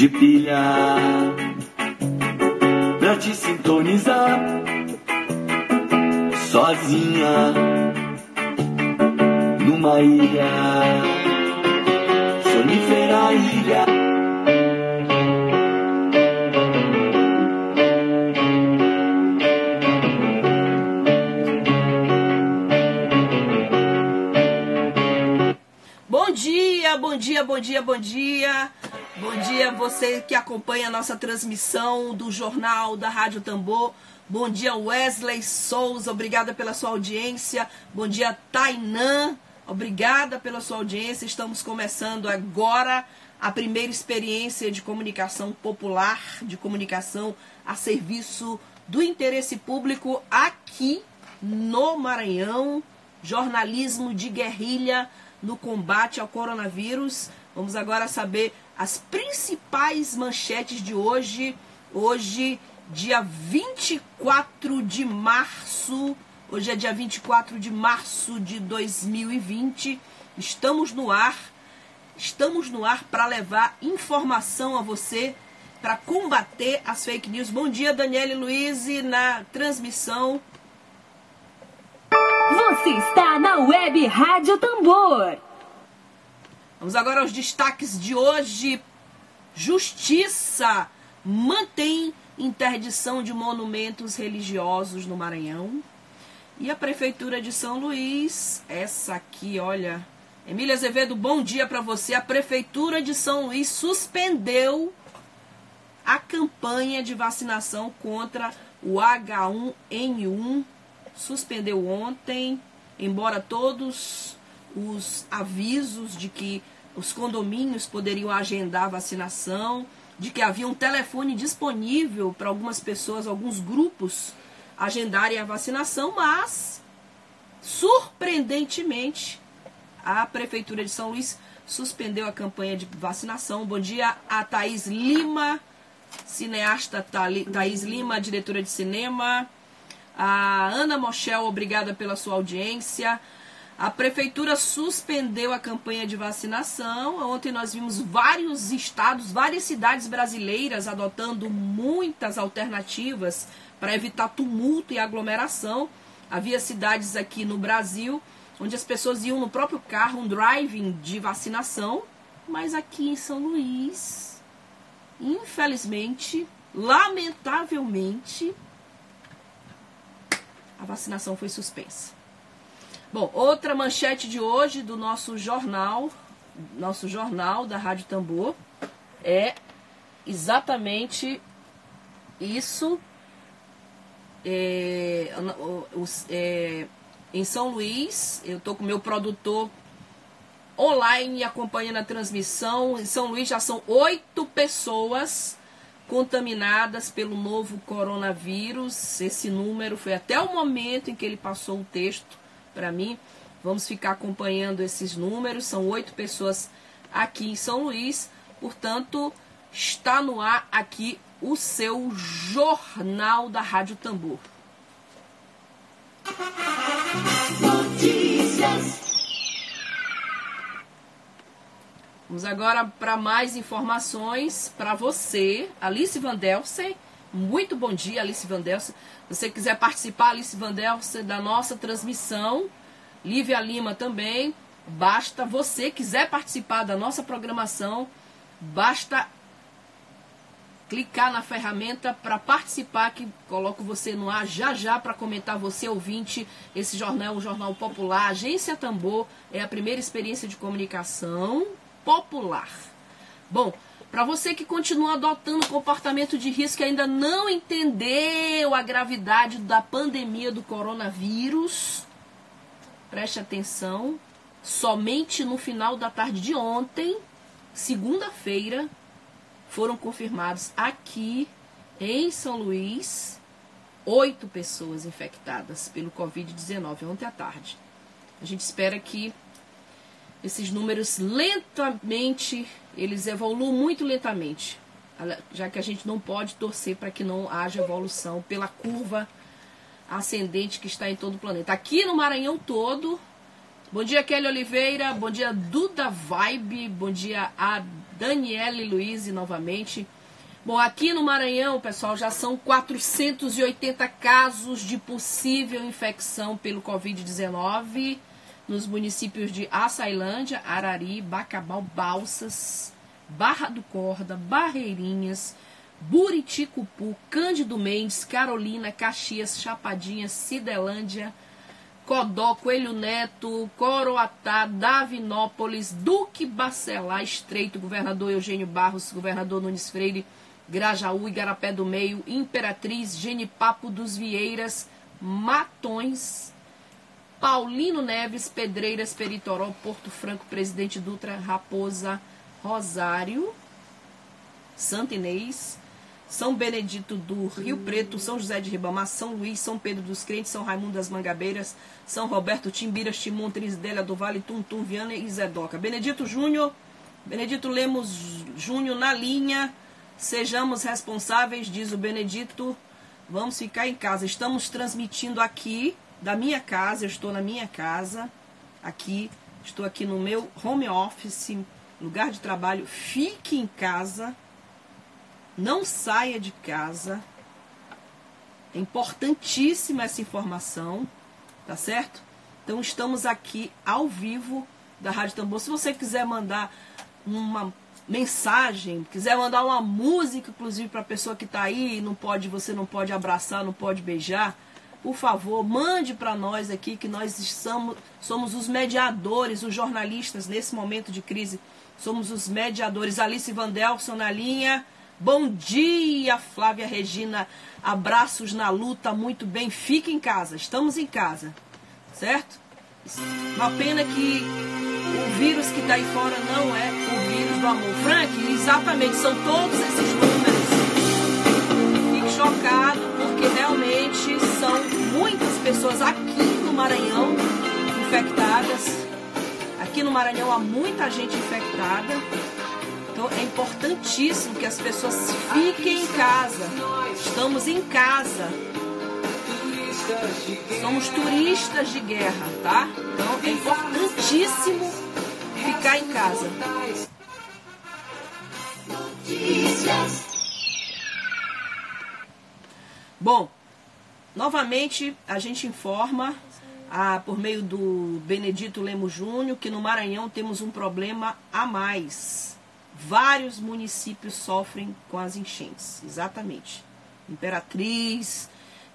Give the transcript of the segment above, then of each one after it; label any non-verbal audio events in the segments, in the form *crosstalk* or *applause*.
De nossa transmissão do jornal da Rádio Tambor. Bom dia Wesley Souza, obrigada pela sua audiência. Bom dia Tainã, obrigada pela sua audiência. Estamos começando agora a primeira experiência de comunicação popular, de comunicação a serviço do interesse público aqui no Maranhão. Jornalismo de guerrilha no combate ao coronavírus. Vamos agora saber as principais manchetes de hoje. Hoje, dia 24 de março. Hoje é dia 24 de março de 2020. Estamos no ar. Estamos no ar para levar informação a você, para combater as fake news. Bom dia, Daniele Luiz, na transmissão. Você está na Web Rádio Tambor. Vamos agora aos destaques de hoje. Justiça mantém interdição de monumentos religiosos no Maranhão. E a Prefeitura de São Luís, essa aqui, olha. Emília Azevedo, bom dia para você. A Prefeitura de São Luís suspendeu a campanha de vacinação contra o H1N1. Suspendeu ontem, embora todos os avisos de que os condomínios poderiam agendar a vacinação, de que havia um telefone disponível para algumas pessoas, alguns grupos agendarem a vacinação, mas surpreendentemente a prefeitura de São Luís suspendeu a campanha de vacinação. Bom dia a Thaís Lima, cineasta Thaís Lima, diretora de cinema. A Ana Mochel, obrigada pela sua audiência. A prefeitura suspendeu a campanha de vacinação. Ontem nós vimos vários estados, várias cidades brasileiras adotando muitas alternativas para evitar tumulto e aglomeração. Havia cidades aqui no Brasil onde as pessoas iam no próprio carro, um driving de vacinação, mas aqui em São Luís, infelizmente, lamentavelmente, a vacinação foi suspensa. Bom, outra manchete de hoje do nosso jornal, nosso jornal da Rádio Tambor, é exatamente isso. É, é, em São Luís, eu estou com meu produtor online acompanhando a transmissão. Em São Luís já são oito pessoas contaminadas pelo novo coronavírus. Esse número foi até o momento em que ele passou o texto para mim. Vamos ficar acompanhando esses números. São oito pessoas aqui em São Luís. Portanto, está no ar aqui o seu Jornal da Rádio Tambor. Notícias. Vamos agora para mais informações para você, Alice Vandelsen. Muito bom dia, Alice Vandelsen. Se você quiser participar, Alice Vandelsen, da nossa transmissão, Lívia Lima também, basta você quiser participar da nossa programação, basta clicar na ferramenta para participar, que coloco você no ar já já para comentar você ouvinte. Esse jornal é um jornal popular. Agência Tambor é a primeira experiência de comunicação popular. Bom, Para você que continua adotando comportamento de risco e ainda não entendeu a gravidade da pandemia do coronavírus, preste atenção. Somente no final da tarde de ontem, segunda-feira, foram confirmados aqui em São Luís oito pessoas infectadas pelo Covid-19 ontem à tarde. A gente espera que esses números lentamente, eles evoluam muito lentamente, já que a gente não pode torcer para que não haja evolução pela curva ascendente que está em todo o planeta. Aqui no Maranhão todo. Bom dia, Kelly Oliveira. Bom dia, Duda Vibe. Bom dia a Daniele Luiz novamente. Bom, aqui no Maranhão, pessoal, já são 480 casos de possível infecção pelo Covid-19 nos municípios de Açailândia, Arari, Bacabal, Balsas, Barra do Corda, Barreirinhas, Buriticupu, Cândido Mendes, Carolina, Caxias, Chapadinha, Cidelândia, Codó, Coelho Neto, Coroatá, Davinópolis, Duque Bacelar, Estreito, Governador Eugênio Barros, Governador Nunes Freire, Grajaú, Igarapé do Meio, Imperatriz, Genipapo dos Vieiras, Matões, Paulino Neves, Pedreiras, Peritoró, Porto Franco, Presidente Dutra, Raposa, Rosário, Santa Inês, São Benedito do Rio Preto, São José de Ribamar, São Luís, São Pedro dos Crentes, São Raimundo das Mangabeiras, São Roberto, Timbiras, Timon, Trisdélia do Vale, Tuntum, Viana e Zedoca. Benedito Júnior, Benedito Lemos Júnior na linha, sejamos responsáveis, diz o Benedito, vamos ficar em casa. Estamos transmitindo aqui da minha casa, eu estou na minha casa, aqui, estou aqui no meu home office, lugar de trabalho. Fique em casa, não saia de casa. É importantíssima essa informação, tá certo? Então estamos aqui ao vivo da Rádio Tambor. Se você quiser mandar uma mensagem, quiser mandar uma música, inclusive para a pessoa que está aí, não pode, você não pode abraçar, não pode beijar, por favor, mande para nós aqui que nós somos, somos os mediadores, os jornalistas nesse momento de crise. Somos os mediadores. Alice Vandelson na linha. Bom dia, Flávia Regina. Abraços na luta, muito bem. Fique em casa, estamos em casa, certo? Uma pena que o vírus que está aí fora não é o vírus do amor. Frank, exatamente, são todos esses números. Fique chocado, porque realmente são muitas pessoas aqui no Maranhão infectadas. Aqui no Maranhão há muita gente infectada. Então é importantíssimo que as pessoas fiquem em casa. Estamos em casa. Somos turistas de guerra, tá? Então é importantíssimo ficar em casa. Bom, novamente a gente informa ah, por meio do Benedito Lemos Júnior que no Maranhão temos um problema a mais. Vários municípios sofrem com as enchentes, exatamente. Imperatriz,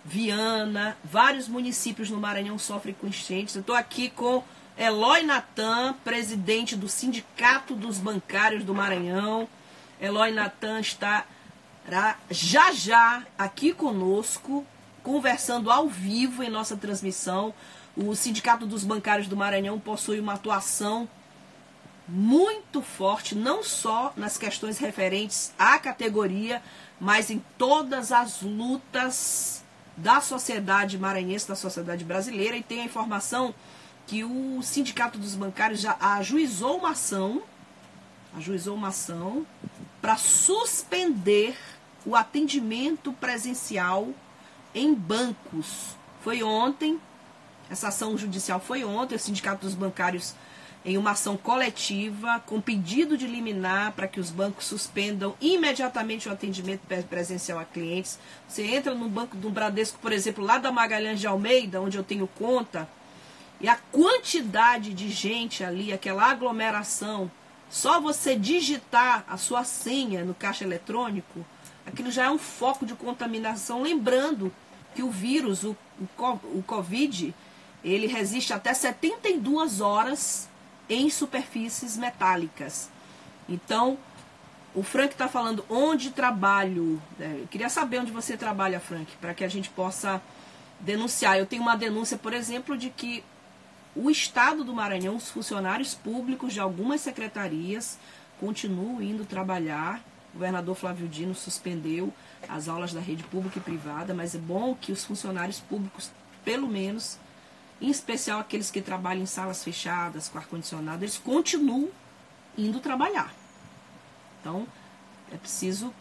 Viana, vários municípios no Maranhão sofrem com enchentes. Eu estou aqui com Eloy Natan, presidente do Sindicato dos Bancários do Maranhão. Eloy Natan está já já aqui conosco, conversando ao vivo em nossa transmissão. O Sindicato dos Bancários do Maranhão possui uma atuação muito forte, não só nas questões referentes à categoria, mas em todas as lutas da sociedade maranhense, da sociedade brasileira, e tem a informação que o Sindicato dos Bancários já ajuizou uma ação, ajuizou uma ação para suspender o atendimento presencial em bancos. Foi ontem, essa ação judicial foi ontem, o Sindicato dos Bancários em uma ação coletiva com pedido de liminar para que os bancos suspendam imediatamente o atendimento presencial a clientes. Você entra no banco do Bradesco, por exemplo, lá da Magalhães de Almeida, onde eu tenho conta, e a quantidade de gente ali, aquela aglomeração, só você digitar a sua senha no caixa eletrônico, aquilo já é um foco de contaminação. Lembrando que o vírus, o, o, o Covid, ele resiste até 72 horas em superfícies metálicas. Então, O Frank está falando onde trabalho. É, eu queria saber onde você trabalha, Frank, para que a gente possa denunciar. Eu tenho uma denúncia, por exemplo, de que o Estado do Maranhão, os funcionários públicos de algumas secretarias continuam indo trabalhar. O governador Flávio Dino suspendeu as aulas da rede pública e privada, mas é bom que os funcionários públicos, pelo menos, em especial aqueles que trabalham em salas fechadas, com ar-condicionado, eles continuam indo trabalhar. Então, é preciso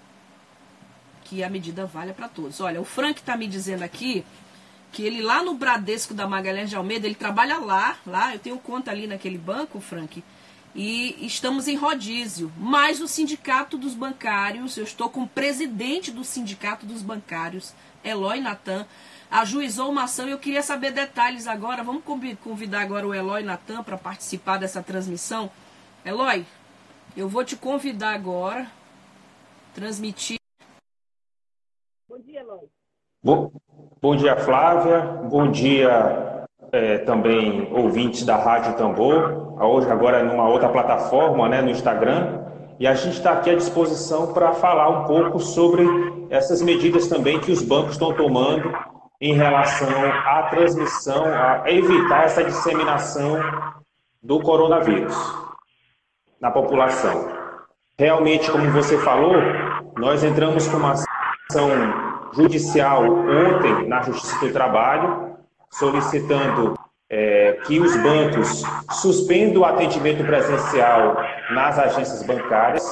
que a medida valha para todos. Olha, o Frank está me dizendo aqui que ele lá no Bradesco da Magalhães de Almeida, ele trabalha lá, lá, eu tenho conta ali naquele banco, Frank, e estamos em rodízio. Mas o sindicato dos bancários, eu estou com o presidente do sindicato dos bancários, Eloy Natan, ajuizou uma ação e eu queria saber detalhes agora. Vamos convidar agora o Eloy Natan para participar dessa transmissão. Eloy, eu vou te convidar agora, transmitir. Bom dia, Eloy. Bom, bom dia, Flávia. Bom dia é, também ouvintes da Rádio Tambor. Hoje agora numa outra plataforma, né, no Instagram. E a gente está aqui à disposição para falar um pouco sobre essas medidas também que os bancos estão tomando em relação à transmissão, a evitar essa disseminação do coronavírus na população. Realmente, como você falou, nós entramos com uma ação judicial ontem na Justiça do Trabalho, solicitando é, que os bancos suspendam o atendimento presencial nas agências bancárias.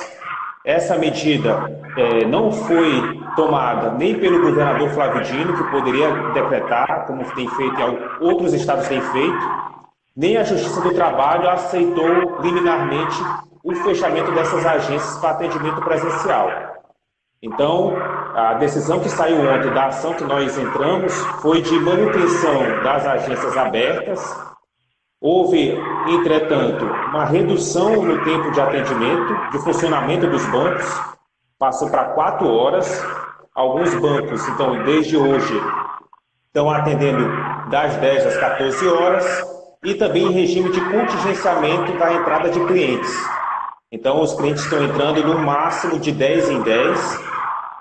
Essa medida é, não foi tomada nem pelo governador Flávio Dino, que poderia decretar, como tem feito e outros estados têm feito, nem a Justiça do Trabalho aceitou liminarmente o fechamento dessas agências para atendimento presencial. Então, a decisão que saiu ontem da ação que nós entramos foi de manutenção das agências abertas. Houve, entretanto, uma redução no tempo de atendimento, de funcionamento dos bancos, passou para quatro horas. Alguns bancos, então, desde hoje, estão atendendo das 10 às 14 horas e também em regime de contingenciamento da entrada de clientes. Então, os clientes estão entrando no máximo de 10 em 10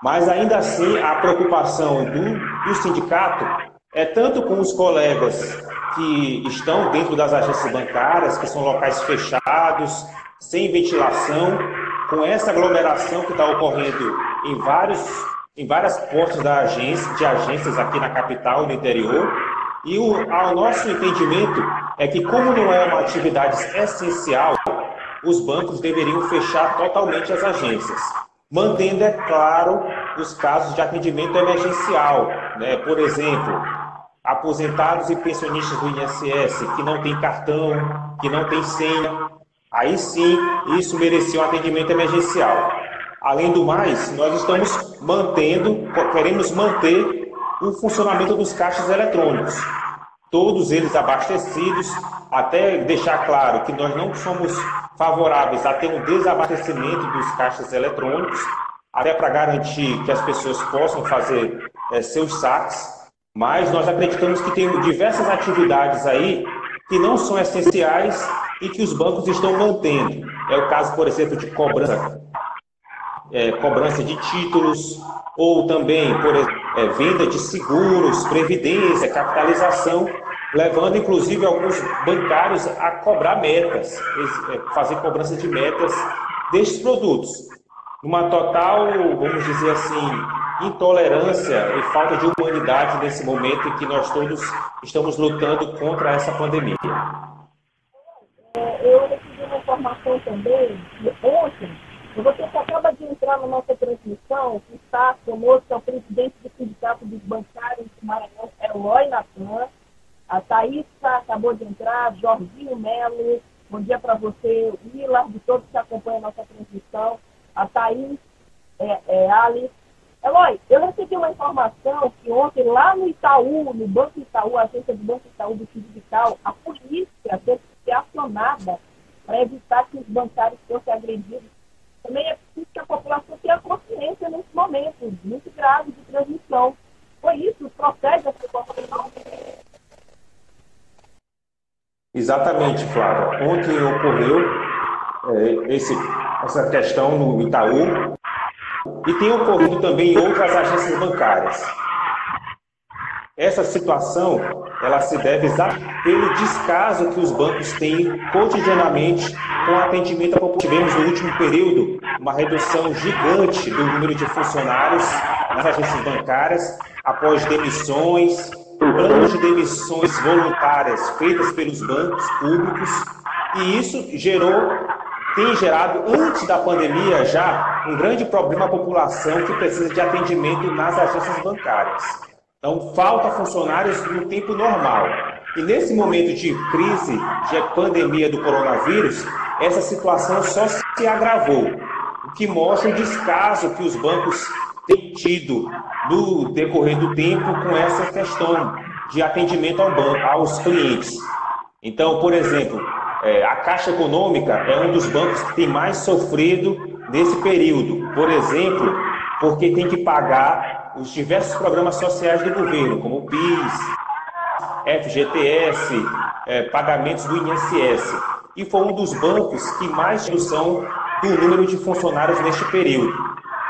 mas ainda assim, a preocupação do, do sindicato é tanto com os colegas que estão dentro das agências bancárias, que são locais fechados, sem ventilação, com essa aglomeração que está ocorrendo em, vários, em várias portas da agência, de agências aqui na capital e no interior. E o ao nosso entendimento é que, como não é uma atividade essencial, os bancos deveriam fechar totalmente as agências mantendo, é claro, os casos de atendimento emergencial. Né? Por exemplo, aposentados e pensionistas do INSS que não têm cartão, que não têm senha, aí sim isso merecia um atendimento emergencial. Além do mais, nós estamos mantendo, queremos manter o funcionamento dos caixas eletrônicos. Todos eles abastecidos, até deixar claro que nós não somos favoráveis a ter um desabastecimento dos caixas eletrônicos, até para garantir que as pessoas possam fazer é, seus saques, mas nós acreditamos que tem diversas atividades aí que não são essenciais e que os bancos estão mantendo. É o caso, por exemplo, de cobrança, é, cobrança de títulos, ou também, por é, venda de seguros, previdência, capitalização, levando inclusive alguns bancários a cobrar metas, é, fazer cobrança de metas destes produtos. Uma total, vamos dizer assim, intolerância e falta de humanidade nesse momento em que nós todos estamos lutando contra essa pandemia. É, eu recebi uma informação também, ontem, que acaba de entrar na nossa transmissão, que está conosco, é o presidente do Sindicato dos Bancários do Maranhão, Eloy Natan, a Thaís acabou de entrar, Jorginho Melo, bom dia para você, Willa, de todos que acompanham a nossa transmissão, a Thaís, é, é, Alice. Eloy, eu recebi uma informação que ontem, lá no Itaú, no Banco Itaú, a agência do Banco Itaú do Digital, a polícia teve que ser acionada para evitar que os bancários fossem agredidos. Também é preciso que a população tenha consciência nesse momento muito grave de transmissão. Foi isso? Procede essa informação? Exatamente, Flávia. Ontem ocorreu é, esse essa questão no Itaú e tem ocorrido também em outras agências bancárias. Essa situação ela se deve pelo descaso que os bancos têm cotidianamente com o atendimento à população. Tivemos no último período uma redução gigante do número de funcionários nas agências bancárias após demissões, planos de demissões voluntárias feitas pelos bancos públicos, e isso gerou, tem gerado, antes da pandemia já, um grande problema à população que precisa de atendimento nas agências bancárias. Então, falta funcionários no tempo normal. E nesse momento de crise, de pandemia do coronavírus, essa situação só se agravou, o que mostra o descaso que os bancos têm tido no decorrer do tempo com essa questão de atendimento ao banco, aos clientes. Então, por exemplo, é, a Caixa Econômica é um dos bancos que tem mais sofrido nesse período. Por exemplo, porque tem que pagar os diversos programas sociais do governo, como o PIS, FGTS, é, pagamentos do INSS. E foi um dos bancos que mais redução do número de funcionários neste período.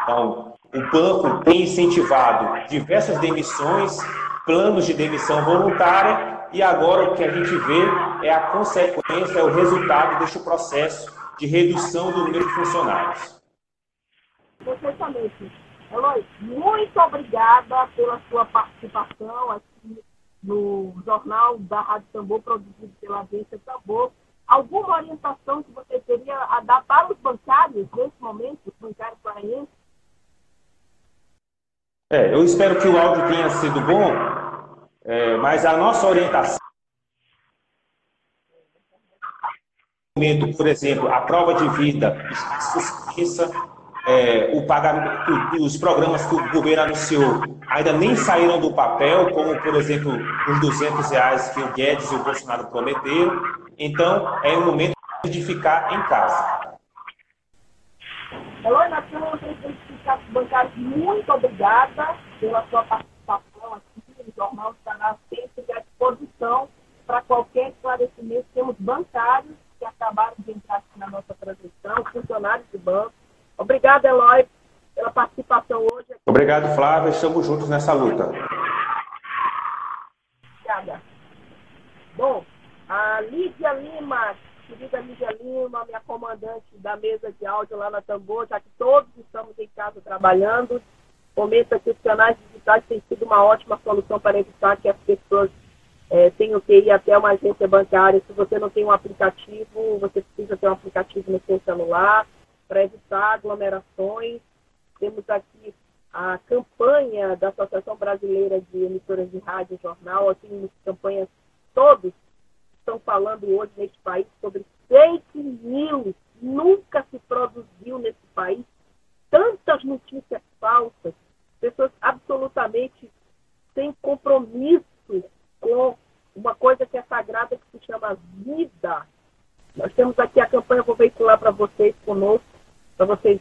Então, o banco tem incentivado diversas demissões, planos de demissão voluntária, e agora o que a gente vê é a consequência, é o resultado deste processo de redução do número de funcionários. Perfeitamente. Eloy, muito obrigada pela sua participação aqui no Jornal da Rádio Tambor, produzido pela agência Tambor. Alguma orientação que você teria a dar para os bancários nesse momento, os bancários paraenses? É, eu espero que o áudio tenha sido bom, é, mas a nossa orientação. Por exemplo, a prova de vida está suspensa, é, o pagamento, os programas que o governo anunciou ainda nem saíram do papel, como, por exemplo, os 200 reais que o Guedes e o Bolsonaro prometeram. Então, é o momento de ficar em casa. Eloy, nós temos bancários, muito obrigada pela sua participação aqui. O jornal estará sempre à disposição para qualquer esclarecimento. Temos bancários que acabaram de entrar aqui na nossa transmissão, funcionários de banco. Obrigada, Eloy, pela participação hoje. Obrigado, Flávia. Estamos juntos nessa luta. Obrigada. Bom, a Lídia Lima querida Lídia Lima, minha comandante da mesa de áudio lá na Tambor, já que todos estamos em casa trabalhando, comenta que os canais digitais têm sido uma ótima solução para evitar que as pessoas é, tenham que ir até uma agência bancária. Se você não tem um aplicativo, você precisa ter um aplicativo no seu celular para evitar aglomerações. Temos aqui a campanha da Associação Brasileira de Emissoras de Rádio e Jornal, temos campanhas todos estão falando hoje neste país sobre fake news. Nunca se produziu nesse país tantas notícias falsas, pessoas absolutamente sem compromisso com uma coisa que é sagrada que se chama vida. Nós temos aqui a campanha, vou veicular para vocês conosco, para vocês.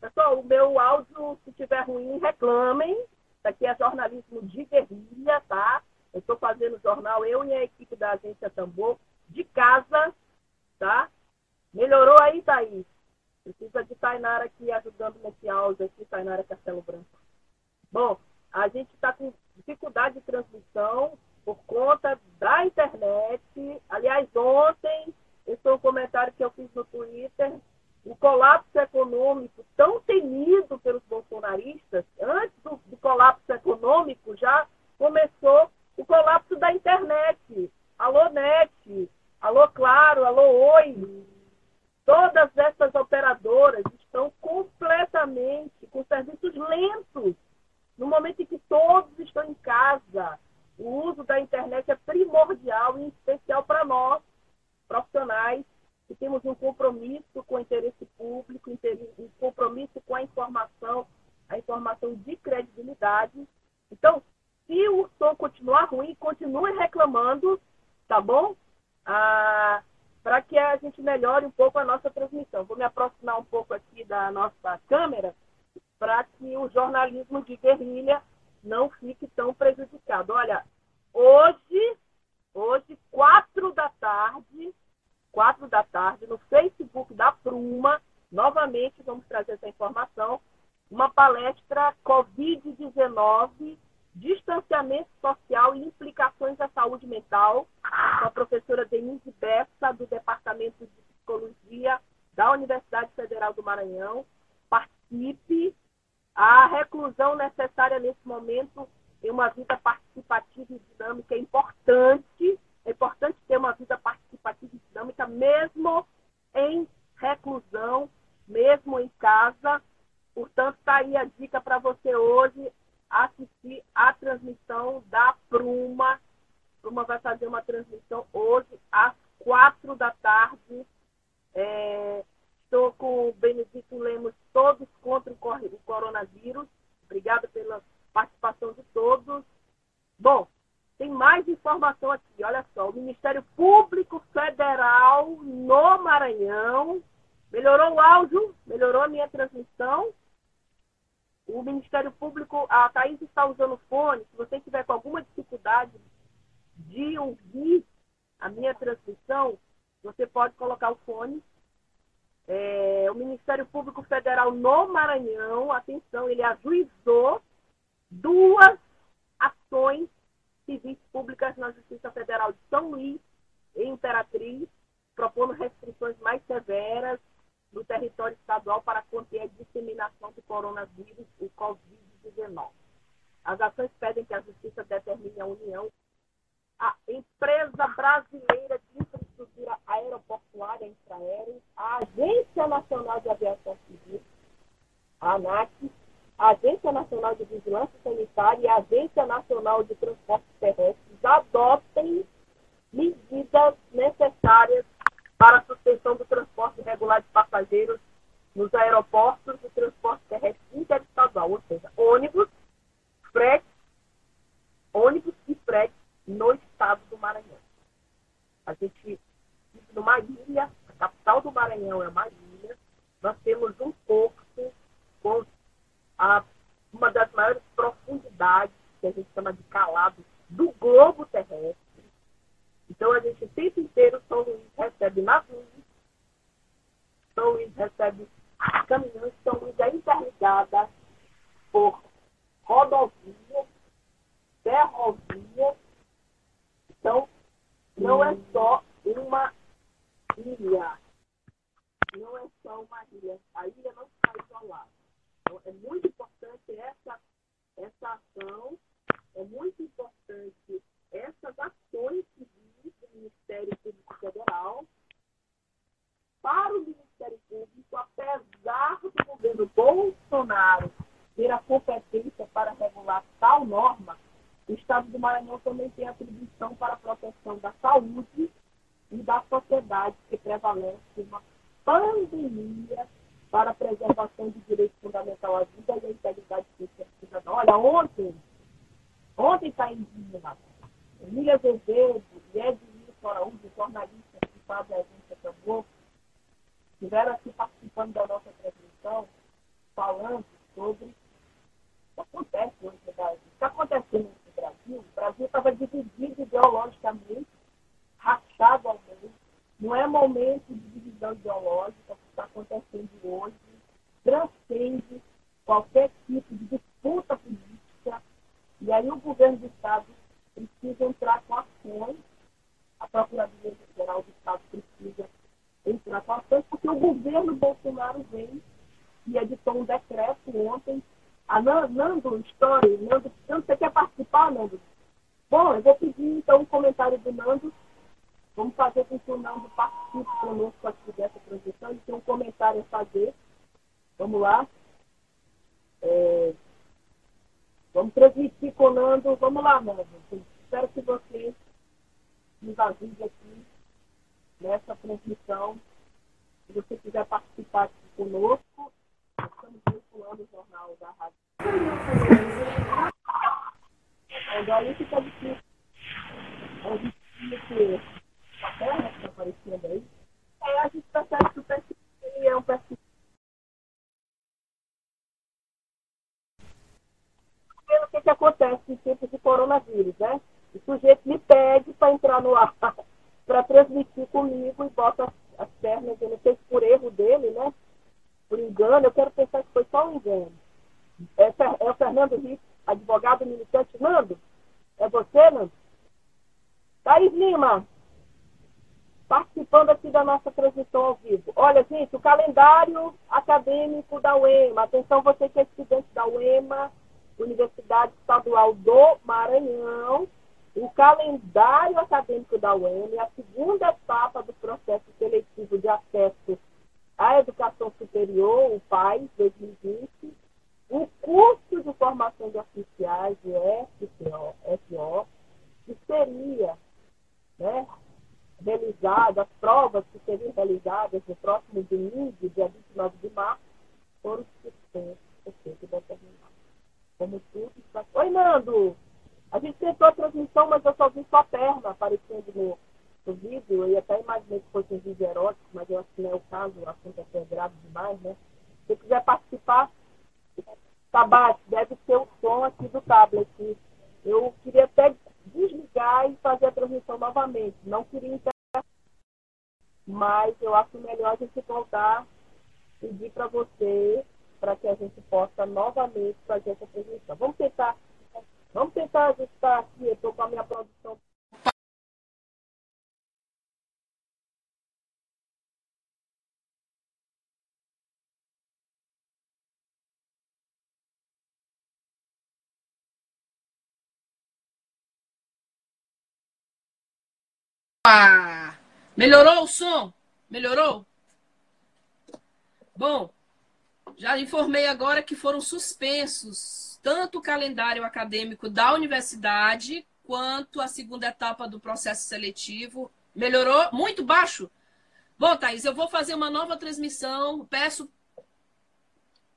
Pessoal, o meu áudio, se estiver ruim, reclamem. Isso aqui é jornalismo de guerrilha, tá? Eu estou fazendo jornal, eu e a equipe da agência Tambor, de casa, tá? Melhorou aí, Thaís? Precisa de Tainara aqui ajudando nesse áudio aqui, Tainara Castelo Branco. Bom, a gente está com dificuldade de transmissão por conta da internet. Aliás, ontem, esse foi um comentário que eu fiz no Twitter, o colapso econômico tão temido pelos bolsonaristas, antes do, do, colapso econômico já começou o colapso da internet. Alô Net, alô Claro, alô Oi. Todas essas operadoras estão completamente com serviços lentos. No momento em que todos estão em casa, o uso da internet é primordial, em especial para nós, profissionais que temos um compromisso com o interesse público, um compromisso com a informação, a informação de credibilidade. Então, se o som continuar ruim, continue reclamando, tá bom? Ah, Para que a gente melhore um pouco a nossa transmissão. Vou me aproximar um pouco aqui da nossa câmera para que o jornalismo de guerrilha não fique tão prejudicado. Olha, hoje, hoje, quatro da tarde, quatro da tarde, no Facebook da Pruma, novamente vamos trazer essa informação, uma palestra Covid-19 distanciamento social e implicações da saúde mental, com a professora Denise Bessa, do Departamento de Psicologia da Universidade Federal do Maranhão. Participe. A reclusão necessária nesse momento em uma vida participativa e dinâmica é importante. É importante ter uma vida participativa e dinâmica, mesmo em reclusão, mesmo em casa. Portanto, está aí a dica para você hoje assistir a transmissão da Pruma. Pruma vai fazer uma transmissão hoje às quatro da tarde. É, estou com o Benedito Lemos, todos contra o coronavírus. Obrigada pela participação de todos. Bom, tem mais informação aqui. Olha só, o Ministério Público Federal no Maranhão melhorou o áudio, melhorou a minha transmissão. O Ministério Público, a Thaís está usando fone. Se você tiver com alguma dificuldade de ouvir a minha transmissão, você pode colocar o fone. É, o Ministério Público Federal no Maranhão, atenção, ele ajuizou duas ações civis públicas na Justiça Federal de São Luís e Imperatriz, propondo restrições mais severas no território estadual para conter a disseminação do coronavírus, o Covid-19. As ações pedem que a Justiça determine a União, a Empresa Brasileira de Infraestrutura Aeroportuária Infraero, a Agência Nacional de Aviação Civil, a ANAC, a Agência Nacional de Vigilância Sanitária e a Agência Nacional de Transportes Terrestres adotem medidas necessárias para a suspensão do transporte regular de passageiros nos aeroportos e transporte terrestre interestadual, ou seja, ônibus, frete, ônibus e frete no estado do Maranhão. A gente vive numa ilha, a capital do Maranhão é uma ilha, nós temos um porto com a, uma das maiores profundidades, que a gente chama de calado, do globo terrestre. Então a gente o tempo inteiro, São Luís recebe navios, São Luís recebe caminhões, São Luís é interligada Então, se você quiser participar aqui conosco, estamos vinculando o jornal da Rádio. É esse que está difícil. É difícil a terra que está aparecendo aí. É, a gente tá percebe que o perfil é um perfil. Pelo que, que acontece em tempos de coronavírus, né? O sujeito me pede para entrar no ar, *laughs* para transmitir comigo e bota as, as pernas, eu não sei se por erro dele, né? Por engano, eu quero pensar que foi só um engano. É, é o Fernando Rico, advogado militante. Nando, é você, Nando? Thaís Lima, participando aqui da nossa transmissão ao vivo. Olha, gente, o calendário acadêmico da UEMA. Atenção, você que é estudante da UEMA, Universidade Estadual do Maranhão. O calendário acadêmico da UEMA é a segunda etapa do processo seletivo de acesso à educação superior, o PAI 2020. O curso de formação de oficiais, o FO, FO que seria né, realizadas, as provas que seriam realizadas no próximo domingo, dia 29 de março, foram suspensas, ou seja, determinadas. Como tudo está... Oi, Nando! A gente tentou a transmissão, mas eu só vi sua perna aparecendo no, no vídeo. Eu até imaginei que fosse um vídeo erótico, mas eu acho que não é o caso, o assunto é grave demais, né? Se quiser participar, tá baixo, deve ser o som aqui do tablet. Eu queria até desligar e fazer a transmissão novamente. Não queria interromper, mas eu acho melhor a gente voltar pedir para você para que a gente possa novamente fazer essa transmissão. Vamos tentar, vamos tentar ajustar aqui, eu estou com a minha produção Melhorou o som? Melhorou? Bom, já informei agora que foram suspensos tanto o calendário acadêmico da universidade quanto a segunda etapa do processo seletivo. Melhorou? Muito baixo? Bom, Thaís, eu vou fazer uma nova transmissão. Peço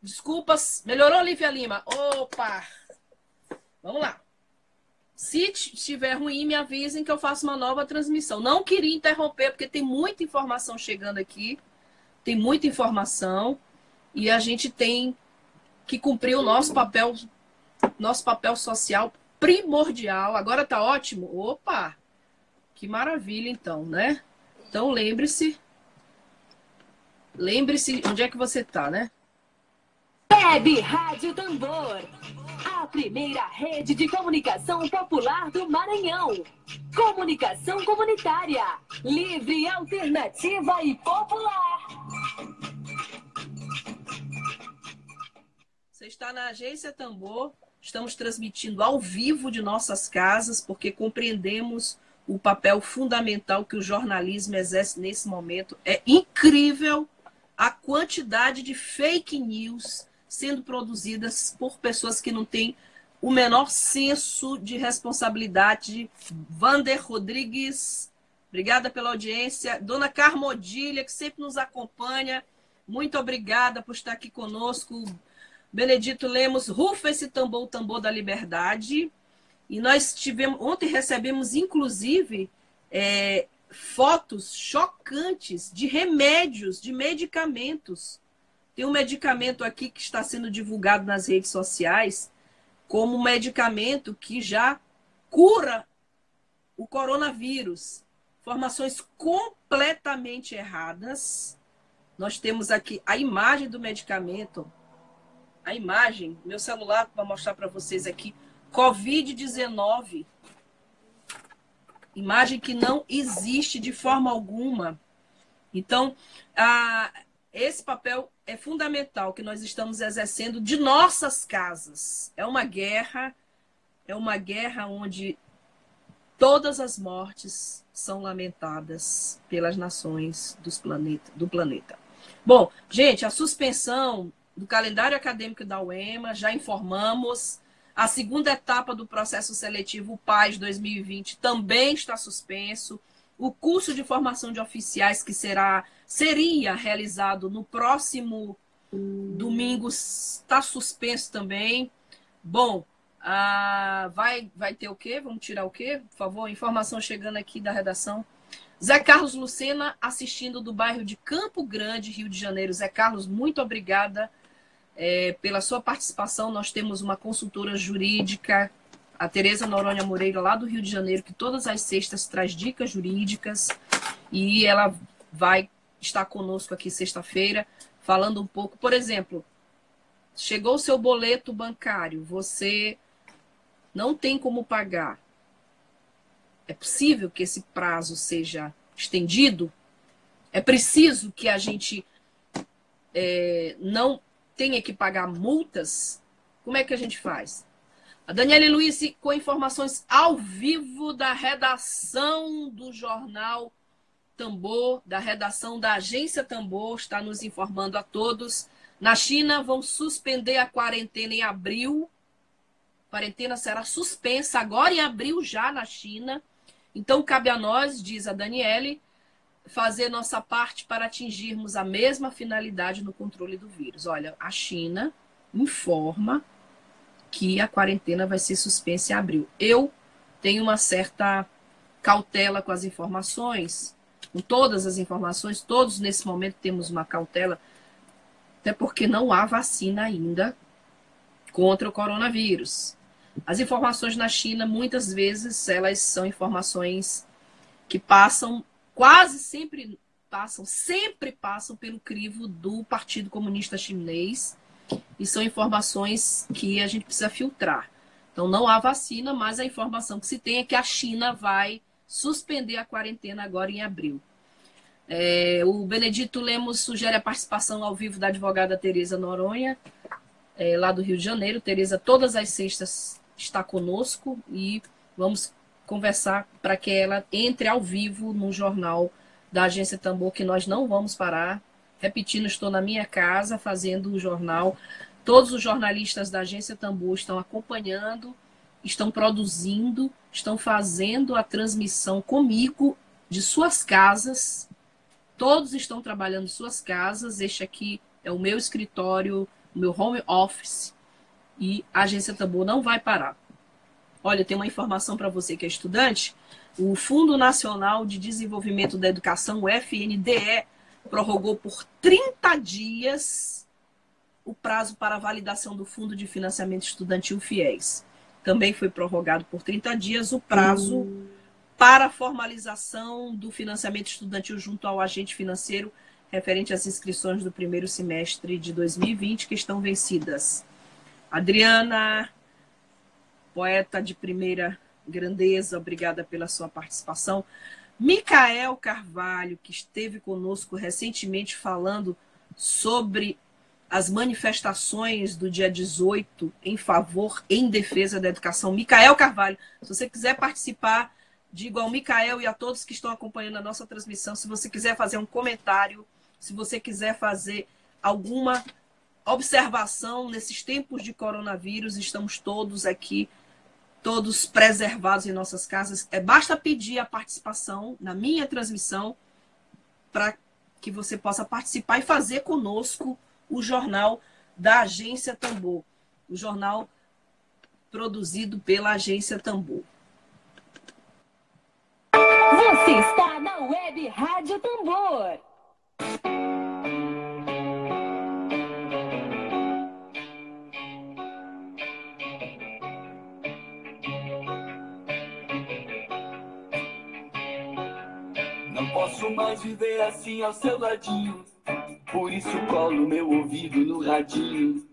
desculpas. Melhorou, Lívia Lima? Opa! Vamos lá. Se estiver ruim, me avisem que eu faço uma nova transmissão. Não queria interromper, porque tem muita informação chegando aqui. Tem muita informação. E a gente tem que cumprir o nosso papel, nosso papel social primordial. Agora tá ótimo? Opa! Que maravilha, então, né? Então lembre-se. Lembre-se onde é que você tá, né? Web Rádio Tambor a primeira rede de comunicação popular do Maranhão. Comunicação comunitária, livre, alternativa e popular. Você está na Agência Tambor. Estamos transmitindo ao vivo de nossas casas, porque compreendemos o papel fundamental que o jornalismo exerce nesse momento. É incrível a quantidade de fake news sendo produzidas por pessoas que não têm o menor senso de responsabilidade. Vander Rodrigues, obrigada pela audiência. Dona Carmodília, que sempre nos acompanha, muito obrigada por estar aqui conosco. Benedito Lemos, rufa esse tambor, tambor da liberdade. E nós tivemos, ontem recebemos, inclusive, é, fotos chocantes de remédios, de medicamentos tem um medicamento aqui que está sendo divulgado nas redes sociais como um medicamento que já cura o coronavírus. Informações completamente erradas. Nós temos aqui a imagem do medicamento. A imagem, meu celular para mostrar para vocês aqui. Covid-19. Imagem que não existe de forma alguma. Então, a, esse papel é fundamental que nós estamos exercendo de nossas casas. É uma guerra, é uma guerra onde todas as mortes são lamentadas pelas nações dos planeta, do planeta. Bom, gente, a suspensão do calendário acadêmico da UEMA, já informamos. A segunda etapa do processo seletivo PAS 2020 também está suspenso. O curso de formação de oficiais que será seria realizado no próximo domingo está suspenso também. Bom, ah, vai vai ter o quê? Vamos tirar o quê? Por favor, informação chegando aqui da redação. Zé Carlos Lucena assistindo do bairro de Campo Grande, Rio de Janeiro. Zé Carlos, muito obrigada é, pela sua participação. Nós temos uma consultora jurídica a Tereza Noronha Moreira, lá do Rio de Janeiro, que todas as sextas traz dicas jurídicas e ela vai estar conosco aqui sexta-feira, falando um pouco, por exemplo, chegou o seu boleto bancário, você não tem como pagar. É possível que esse prazo seja estendido? É preciso que a gente é, não tenha que pagar multas? Como é que a gente faz? A Daniela Luiz com informações ao vivo da redação do jornal Tambor, da redação da agência Tambor, está nos informando a todos. Na China, vão suspender a quarentena em abril. A quarentena será suspensa agora em abril, já na China. Então, cabe a nós, diz a Daniele, fazer nossa parte para atingirmos a mesma finalidade no controle do vírus. Olha, a China informa que a quarentena vai ser suspensa em abril. Eu tenho uma certa cautela com as informações, com todas as informações, todos nesse momento temos uma cautela, até porque não há vacina ainda contra o coronavírus. As informações na China, muitas vezes, elas são informações que passam, quase sempre passam, sempre passam pelo crivo do Partido Comunista Chinês, e são informações que a gente precisa filtrar. Então, não há vacina, mas a informação que se tem é que a China vai suspender a quarentena agora em abril. É, o Benedito Lemos sugere a participação ao vivo da advogada Tereza Noronha, é, lá do Rio de Janeiro. Tereza, todas as sextas está conosco e vamos conversar para que ela entre ao vivo no jornal da Agência Tambor, que nós não vamos parar Repetindo, estou na minha casa fazendo o jornal. Todos os jornalistas da agência Tambor estão acompanhando, estão produzindo, estão fazendo a transmissão comigo de suas casas. Todos estão trabalhando em suas casas. Este aqui é o meu escritório, o meu home office. E a agência Tambor não vai parar. Olha, tem uma informação para você que é estudante. O Fundo Nacional de Desenvolvimento da Educação, o FNDE, prorrogou por 30 dias o prazo para validação do Fundo de Financiamento Estudantil FIES. Também foi prorrogado por 30 dias o prazo uhum. para formalização do financiamento estudantil junto ao agente financeiro referente às inscrições do primeiro semestre de 2020 que estão vencidas. Adriana, poeta de primeira grandeza, obrigada pela sua participação. Micael Carvalho, que esteve conosco recentemente falando sobre as manifestações do dia 18 em favor, em defesa da educação. Micael Carvalho, se você quiser participar, digo ao Micael e a todos que estão acompanhando a nossa transmissão, se você quiser fazer um comentário, se você quiser fazer alguma observação nesses tempos de coronavírus, estamos todos aqui todos preservados em nossas casas. É, basta pedir a participação na minha transmissão para que você possa participar e fazer conosco o jornal da Agência Tambor, o jornal produzido pela Agência Tambor. Você está na Web Rádio Tambor. Posso mais viver assim ao seu ladinho. Por isso colo meu ouvido no radinho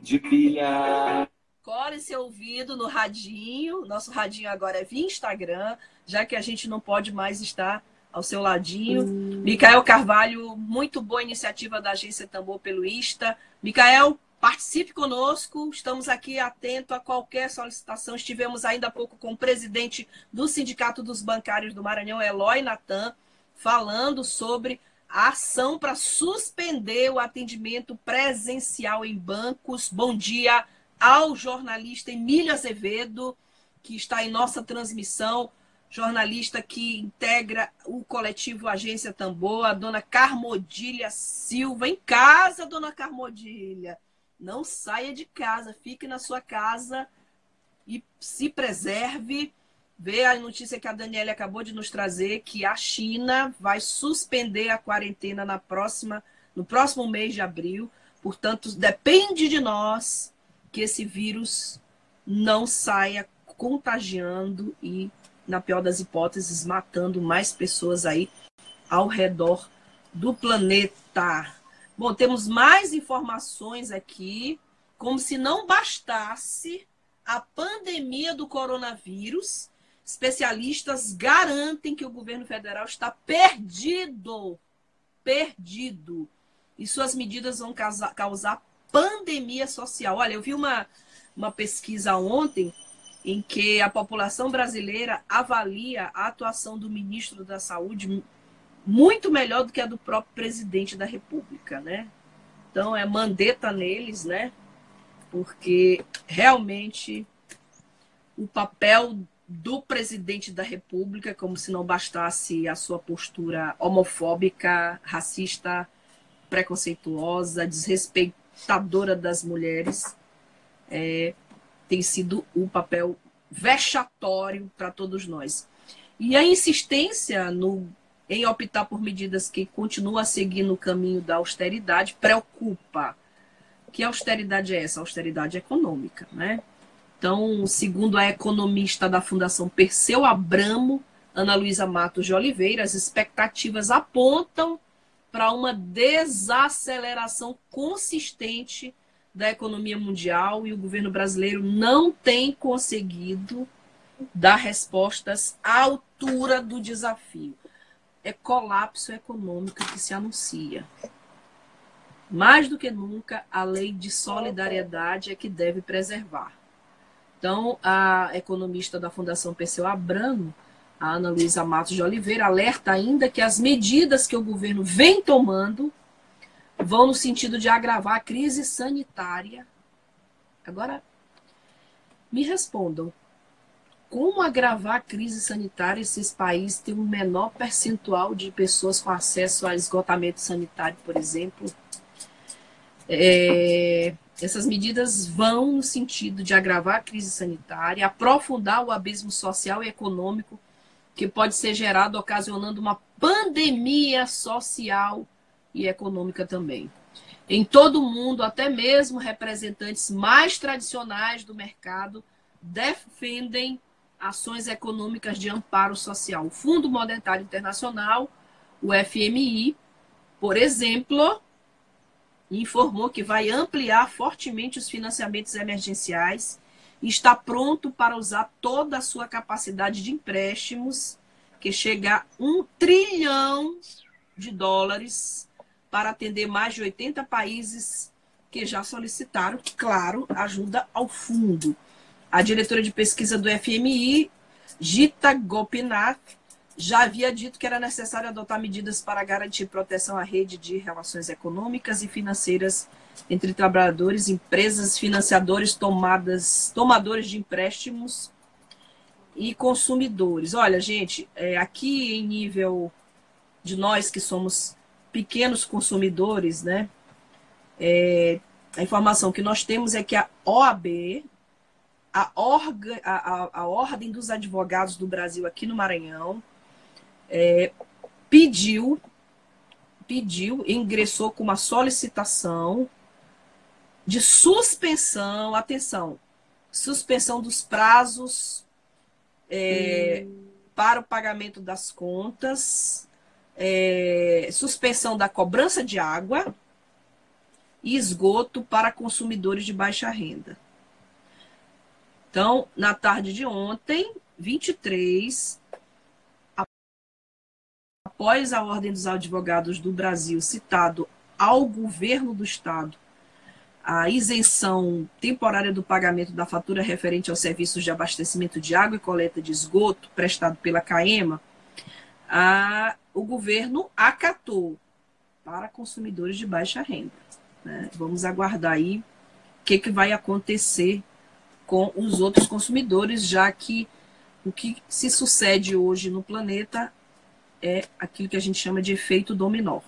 de pilha. Cole seu ouvido no radinho. Nosso radinho agora é via Instagram, já que a gente não pode mais estar ao seu ladinho. Hum. Micael Carvalho, muito boa iniciativa da agência Tambor pelo Insta. Micael, participe conosco. Estamos aqui atento a qualquer solicitação. Estivemos ainda há pouco com o presidente do Sindicato dos Bancários do Maranhão, Eloy Natan falando sobre a ação para suspender o atendimento presencial em bancos. Bom dia ao jornalista Emílio Azevedo, que está em nossa transmissão, jornalista que integra o coletivo Agência Tambor, a dona Carmodília Silva. Em casa, dona Carmodília. Não saia de casa, fique na sua casa e se preserve Vê a notícia que a Daniela acabou de nos trazer que a China vai suspender a quarentena na próxima, no próximo mês de abril. Portanto, depende de nós que esse vírus não saia contagiando e, na pior das hipóteses, matando mais pessoas aí ao redor do planeta. Bom, temos mais informações aqui, como se não bastasse a pandemia do coronavírus. Especialistas garantem que o governo federal está perdido, perdido. E suas medidas vão causar, pandemia social. Olha, eu vi uma, uma pesquisa ontem em que a população brasileira avalia a atuação do ministro da Saúde muito melhor do que a do próprio presidente da República, né? Então é mandeta neles, né? Porque realmente o papel do presidente da República, como se não bastasse a sua postura homofóbica, racista, preconceituosa, desrespeitadora das mulheres, é, tem sido um papel vexatório para todos nós. E a insistência no em optar por medidas que continuam a seguir no caminho da austeridade preocupa. Que austeridade é essa? Austeridade econômica, né? Então, segundo a economista da Fundação Perseu Abramo, Ana Luísa Matos de Oliveira, as expectativas apontam para uma desaceleração consistente da economia mundial e o governo brasileiro não tem conseguido dar respostas à altura do desafio é colapso econômico que se anuncia. Mais do que nunca, a lei de solidariedade é que deve preservar. Então, a economista da Fundação Perseu Abramo, a Ana Luísa Matos de Oliveira, alerta ainda que as medidas que o governo vem tomando vão no sentido de agravar a crise sanitária. Agora, me respondam, como agravar a crise sanitária se esse país tem um menor percentual de pessoas com acesso a esgotamento sanitário, por exemplo? É, essas medidas vão no sentido de agravar a crise sanitária, aprofundar o abismo social e econômico que pode ser gerado ocasionando uma pandemia social e econômica também. Em todo o mundo, até mesmo representantes mais tradicionais do mercado defendem ações econômicas de amparo social. O Fundo Monetário Internacional, o FMI, por exemplo, informou que vai ampliar fortemente os financiamentos emergenciais e está pronto para usar toda a sua capacidade de empréstimos, que chega a um trilhão de dólares, para atender mais de 80 países que já solicitaram, claro, ajuda ao fundo. A diretora de pesquisa do FMI, Gita Gopinath, já havia dito que era necessário adotar medidas para garantir proteção à rede de relações econômicas e financeiras entre trabalhadores, empresas, financiadores, tomadas, tomadores de empréstimos e consumidores. Olha, gente, é, aqui em nível de nós que somos pequenos consumidores, né? É, a informação que nós temos é que a OAB, a, orga, a, a, a Ordem dos Advogados do Brasil aqui no Maranhão é, pediu, pediu, ingressou com uma solicitação de suspensão, atenção, suspensão dos prazos é, hum. para o pagamento das contas, é, suspensão da cobrança de água e esgoto para consumidores de baixa renda. Então, na tarde de ontem, 23, após a Ordem dos Advogados do Brasil citado ao governo do Estado a isenção temporária do pagamento da fatura referente aos serviços de abastecimento de água e coleta de esgoto prestado pela CAEMA, a, o governo acatou para consumidores de baixa renda. Né? Vamos aguardar aí o que, que vai acontecer com os outros consumidores, já que o que se sucede hoje no planeta é aquilo que a gente chama de efeito dominó.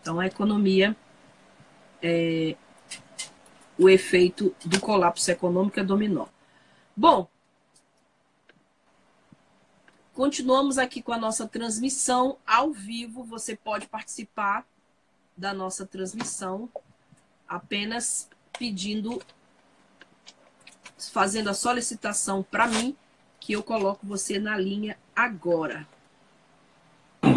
Então, a economia, é, o efeito do colapso econômico é dominó. Bom, continuamos aqui com a nossa transmissão ao vivo. Você pode participar da nossa transmissão apenas pedindo fazendo a solicitação para mim, que eu coloco você na linha agora.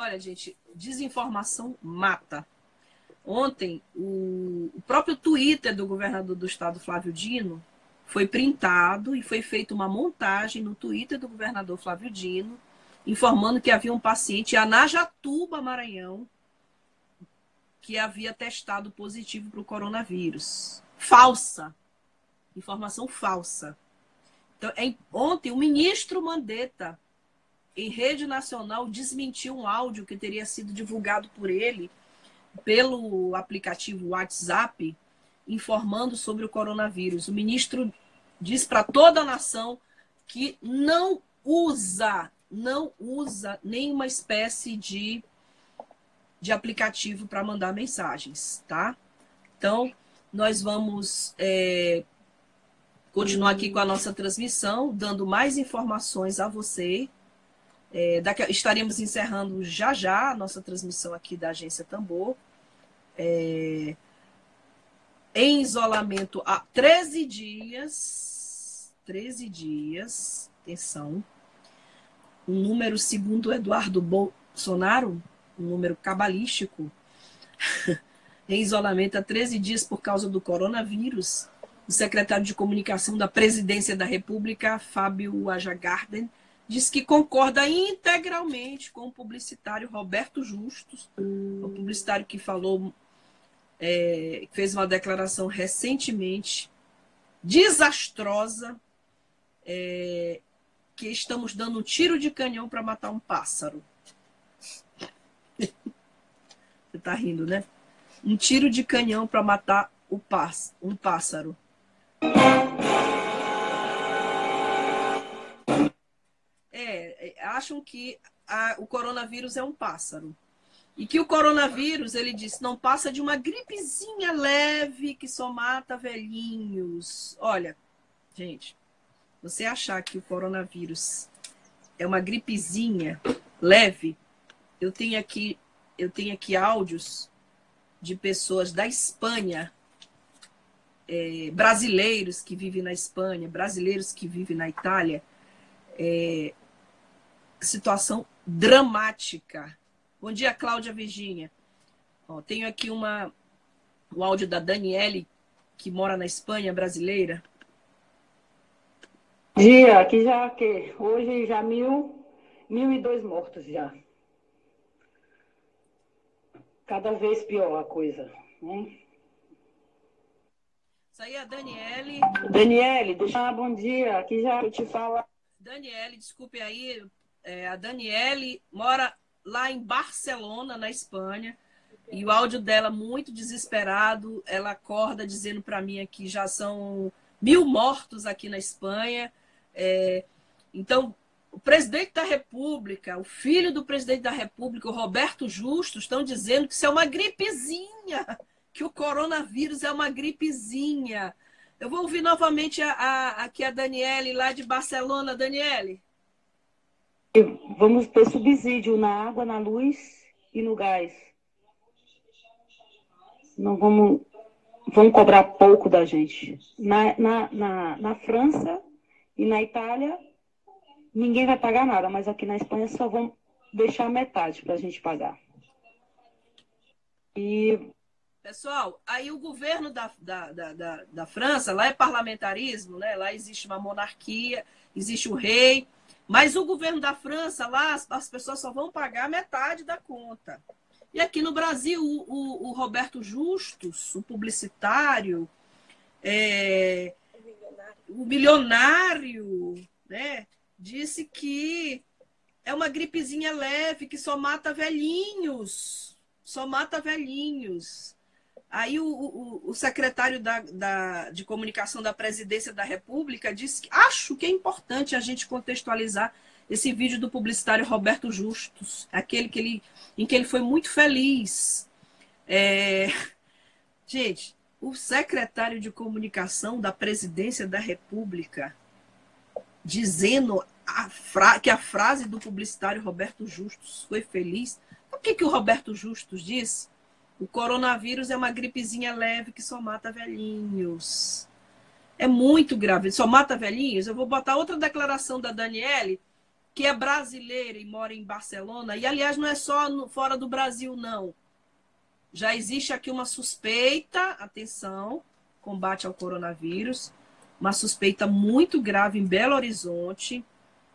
Olha, gente, desinformação mata. Ontem, o, próprio Twitter do governador do estado, Flávio Dino, foi printado e foi feita uma montagem no Twitter do governador Flávio Dino, informando que havia um paciente em Anajatuba, Maranhão, que havia testado positivo para o coronavírus. Falsa. Informação falsa. Então, em, ontem, o ministro Mandetta, em rede nacional, desmentiu um áudio que teria sido divulgado por ele pelo aplicativo WhatsApp, informando sobre o coronavírus. O ministro diz para toda a nação que não usa, não usa nenhuma espécie de, de aplicativo para mandar mensagens, tá? Então, nós vamos é, continuar aqui com a nossa transmissão, dando mais informações a você. É, daqui, estaremos encerrando já já a nossa transmissão aqui da Agência Tambor. É, em isolamento há 13 dias. 13 dias, atenção. Um número, segundo Eduardo Bolsonaro, um número cabalístico, *laughs* em isolamento há 13 dias por causa do coronavírus. O secretário de Comunicação da Presidência da República, Fábio Ajagarden, diz que concorda integralmente com o publicitário Roberto Justus, o publicitário que falou é, fez uma declaração recentemente desastrosa, é, que estamos dando um tiro de canhão para matar um pássaro. *laughs* Você está rindo, né? Um tiro de canhão para matar o pás um pássaro. Acham que a, o coronavírus é um pássaro. E que o coronavírus, ele disse, não passa de uma gripezinha leve que só mata velhinhos. Olha, gente, você achar que o coronavírus é uma gripezinha leve, eu tenho aqui, eu tenho aqui áudios de pessoas da Espanha, é, brasileiros que vivem na Espanha, brasileiros que vivem na Itália, é, situação dramática Bom dia, Cláudia Virgínia. Ó, tenho aqui uma, o áudio da Daniele, que mora na Espanha, brasileira. Dia, aqui já que hoje já mil, mil e dois mortos já. Cada vez pior a coisa, né? Isso aí é a Daniele. Daniele, deixa ah, bom dia. Aqui já eu te falo. Daniele, desculpe aí. É, a Daniele mora lá em Barcelona, na Espanha. E o áudio dela, muito desesperado, ela acorda dizendo para mim que já são mil mortos aqui na Espanha. É, então, o presidente da República, o filho do presidente da República, o Roberto Justo, estão dizendo que isso é uma gripezinha, que o coronavírus é uma gripezinha. Eu vou ouvir novamente a, a, aqui a Daniele, lá de Barcelona. Daniele vamos ter subsídio na água, na luz e no gás. Não vamos, vamos cobrar pouco da gente. Na, na, na, na França e na Itália, ninguém vai pagar nada, mas aqui na Espanha só vão deixar metade para a gente pagar. E Pessoal, aí o governo da, da, da, da, da França, lá é parlamentarismo, né? lá existe uma monarquia, existe o rei, mas o governo da França, lá, as pessoas só vão pagar metade da conta. E aqui no Brasil, o, o, o Roberto Justus, o publicitário, é, o milionário, né, disse que é uma gripezinha leve que só mata velhinhos. Só mata velhinhos. Aí o, o, o secretário da, da, de comunicação da presidência da República disse que acho que é importante a gente contextualizar esse vídeo do publicitário Roberto Justus, aquele que ele, em que ele foi muito feliz. É... Gente, o secretário de comunicação da presidência da República dizendo a fra... que a frase do publicitário Roberto Justus foi feliz. O que, que o Roberto Justus disse? O coronavírus é uma gripezinha leve que só mata velhinhos. É muito grave. Só mata velhinhos? Eu vou botar outra declaração da Daniele, que é brasileira e mora em Barcelona. E, aliás, não é só no, fora do Brasil, não. Já existe aqui uma suspeita, atenção, combate ao coronavírus, uma suspeita muito grave em Belo Horizonte.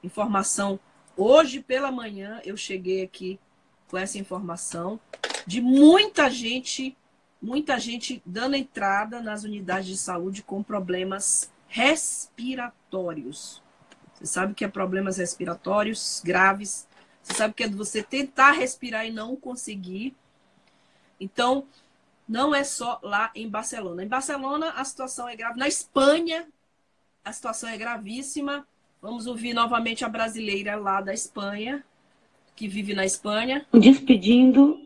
Informação hoje pela manhã eu cheguei aqui com essa informação de muita gente, muita gente dando entrada nas unidades de saúde com problemas respiratórios. Você sabe que é problemas respiratórios graves. Você sabe que é você tentar respirar e não conseguir. Então, não é só lá em Barcelona. Em Barcelona, a situação é grave. Na Espanha, a situação é gravíssima. Vamos ouvir novamente a brasileira lá da Espanha, que vive na Espanha. Despedindo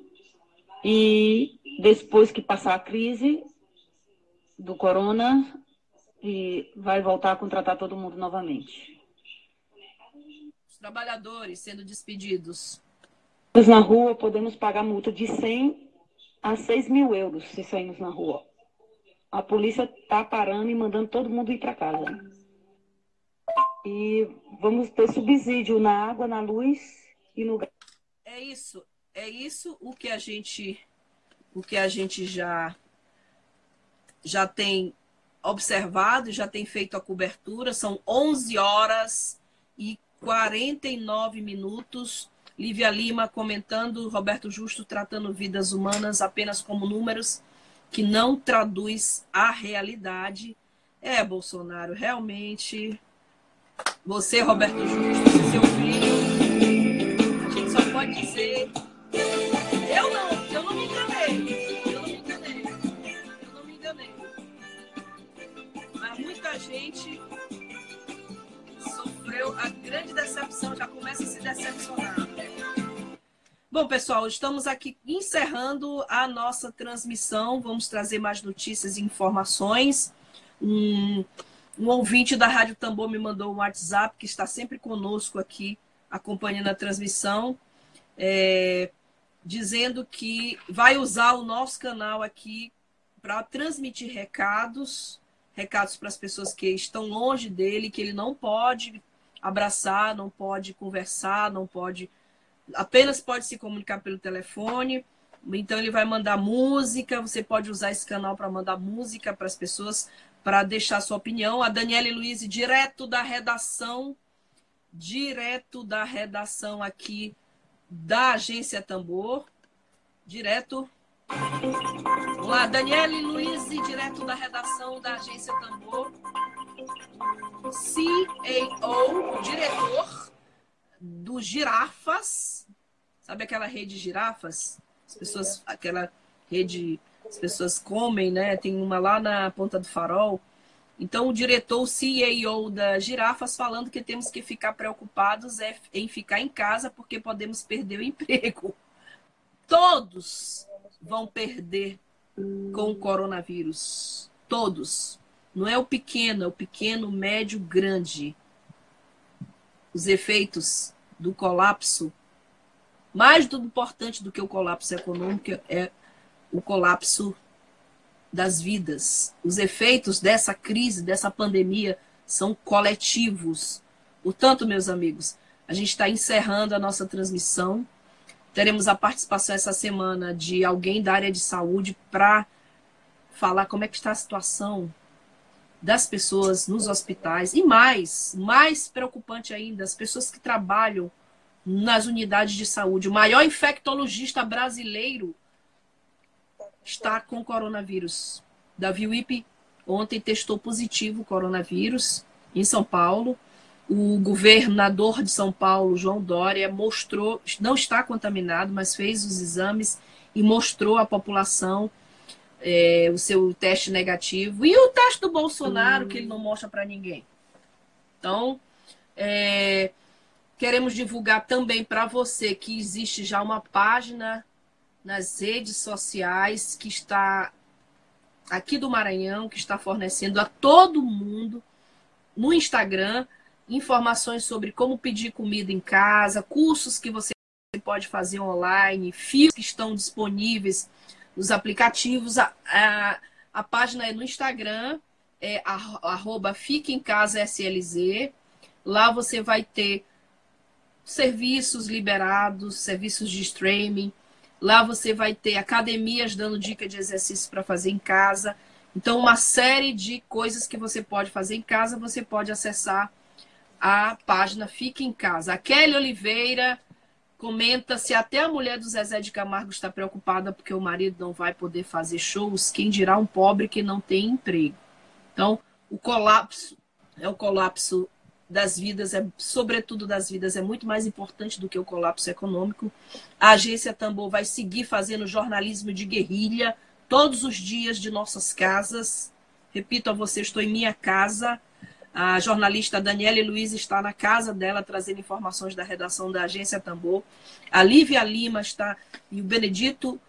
e depois que passar a crise do corona, e vai voltar a contratar todo mundo novamente. Os trabalhadores sendo despedidos. Na rua podemos pagar multa de 100 a 6 mil euros se sairmos na rua. A polícia está parando e mandando todo mundo ir para casa. E vamos ter subsídio na água, na luz e no gás. É isso é isso o que a gente o que a gente já já tem observado, já tem feito a cobertura, são 11 horas e 49 minutos. Lívia Lima comentando, Roberto Justo tratando vidas humanas apenas como números que não traduz a realidade. É, Bolsonaro, realmente você, Roberto Justo, seu filho, a gente só pode dizer gente sofreu a grande decepção, já começa a se decepcionar. Bom, pessoal, estamos aqui encerrando a nossa transmissão. Vamos trazer mais notícias e informações. Um, um ouvinte da Rádio Tambor me mandou um WhatsApp que está sempre conosco aqui, acompanhando a transmissão. É, dizendo que vai usar o nosso canal aqui para transmitir recados, recados para as pessoas que estão longe dele, que ele não pode abraçar, não pode conversar, não pode apenas pode se comunicar pelo telefone. Então ele vai mandar música, você pode usar esse canal para mandar música para as pessoas para deixar sua opinião. A Daniela Luiz, direto da redação, direto da redação aqui da agência Tambor, direto. Vamos lá, Daniele Luiz, direto da redação da agência Tambor. CEO, diretor do Girafas. Sabe aquela rede Girafas? As pessoas, aquela rede, as pessoas comem, né? Tem uma lá na Ponta do Farol. Então, o diretor, o CEO da Girafas, falando que temos que ficar preocupados é em ficar em casa porque podemos perder o *laughs* emprego. Todos vão perder com o coronavírus. Todos. Não é o pequeno, é o pequeno, médio, grande. Os efeitos do colapso, mais do importante do que o colapso econômico, é o colapso das vidas. Os efeitos dessa crise, dessa pandemia, são coletivos. Portanto, meus amigos, a gente está encerrando a nossa transmissão. Teremos a participação essa semana de alguém da área de saúde para falar como é que está a situação das pessoas nos hospitais e mais, mais preocupante ainda, as pessoas que trabalham nas unidades de saúde. O maior infectologista brasileiro está com coronavírus. Davi Wipe ontem testou positivo coronavírus em São Paulo. O governador de São Paulo, João Dória, mostrou, não está contaminado, mas fez os exames e mostrou à população é, o seu teste negativo e o teste do Bolsonaro que ele não mostra para ninguém. Então, é, queremos divulgar também para você que existe já uma página nas redes sociais que está aqui do Maranhão, que está fornecendo a todo mundo no Instagram informações sobre como pedir comida em casa, cursos que você pode fazer online, fios que estão disponíveis nos aplicativos. A, a, a página é no Instagram, é arroba Fique em Casa SLZ. Lá você vai ter serviços liberados, serviços de streaming. Lá você vai ter academias dando dica de exercício para fazer em casa. Então, uma série de coisas que você pode fazer em casa, você pode acessar a página Fique em Casa. A Kelly Oliveira comenta se até a mulher do Zezé de Camargo está preocupada porque o marido não vai poder fazer shows, quem dirá um pobre que não tem emprego. Então, o colapso é o colapso das vidas, é sobretudo das vidas, é muito mais importante do que o colapso econômico. A agência Tambor vai seguir fazendo jornalismo de guerrilha todos os dias de nossas casas. Repito a você, estou em minha casa a jornalista Daniela Luiz está na casa dela trazendo informações da redação da Agência Tambor. A Lívia Lima está e o Benedito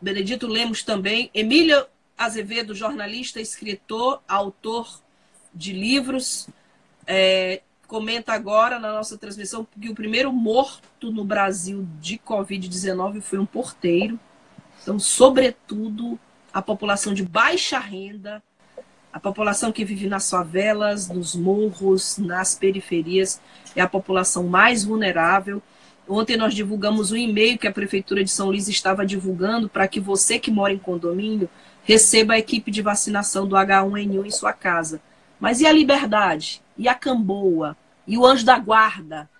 Benedito Lemos também. Emília Azevedo, jornalista, escritor, autor de livros, é, comenta agora na nossa transmissão que o primeiro morto no Brasil de Covid-19 foi um porteiro. Então, sobretudo, a população de baixa renda a população que vive nas favelas, nos morros, nas periferias, é a população mais vulnerável. Ontem nós divulgamos um e-mail que a Prefeitura de São Luís estava divulgando para que você que mora em condomínio receba a equipe de vacinação do H1N1 em sua casa. Mas e a Liberdade? E a Camboa? E o Anjo da Guarda?